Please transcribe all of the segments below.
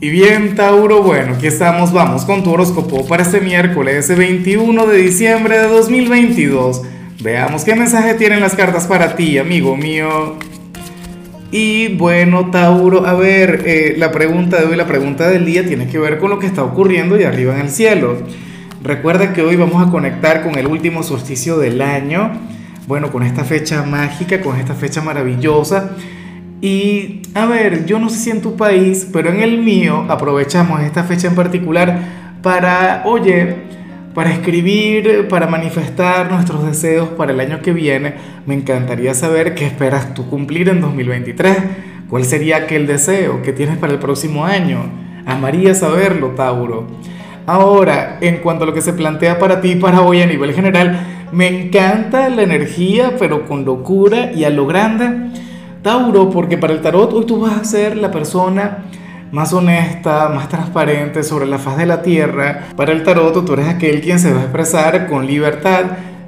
Y bien, Tauro, bueno, aquí estamos, vamos con tu horóscopo para este miércoles 21 de diciembre de 2022. Veamos qué mensaje tienen las cartas para ti, amigo mío. Y bueno, Tauro, a ver, eh, la pregunta de hoy, la pregunta del día tiene que ver con lo que está ocurriendo allá arriba en el cielo. Recuerda que hoy vamos a conectar con el último solsticio del año, bueno, con esta fecha mágica, con esta fecha maravillosa y a ver, yo no sé si en tu país, pero en el mío aprovechamos esta fecha en particular para, oye, para escribir, para manifestar nuestros deseos para el año que viene. Me encantaría saber qué esperas tú cumplir en 2023. ¿Cuál sería aquel deseo que tienes para el próximo año? Amaría saberlo, Tauro. Ahora, en cuanto a lo que se plantea para ti para hoy a nivel general, me encanta la energía, pero con locura y a lo grande Tauro, porque para el tarot hoy tú vas a ser la persona más honesta, más transparente sobre la faz de la tierra. Para el tarot tú eres aquel quien se va a expresar con libertad,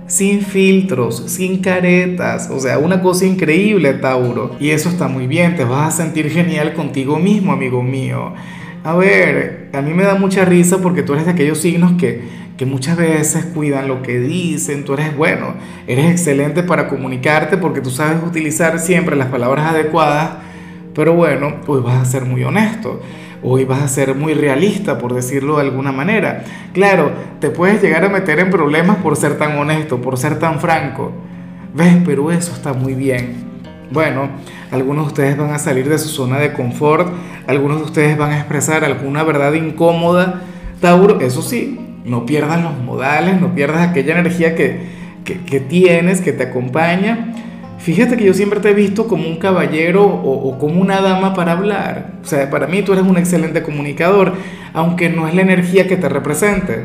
sin filtros, sin caretas. O sea, una cosa increíble, Tauro. Y eso está muy bien, te vas a sentir genial contigo mismo, amigo mío. A ver, a mí me da mucha risa porque tú eres de aquellos signos que que muchas veces cuidan lo que dicen, tú eres bueno, eres excelente para comunicarte porque tú sabes utilizar siempre las palabras adecuadas, pero bueno, hoy vas a ser muy honesto, hoy vas a ser muy realista, por decirlo de alguna manera. Claro, te puedes llegar a meter en problemas por ser tan honesto, por ser tan franco, ¿ves? Pero eso está muy bien. Bueno, algunos de ustedes van a salir de su zona de confort, algunos de ustedes van a expresar alguna verdad incómoda. Tauro, eso sí, no pierdas los modales, no pierdas aquella energía que, tienes, que te acompaña. Fíjate que yo siempre te he visto como un caballero o, como una dama para hablar. O sea, para mí tú eres un excelente comunicador, aunque no es la energía que te represente.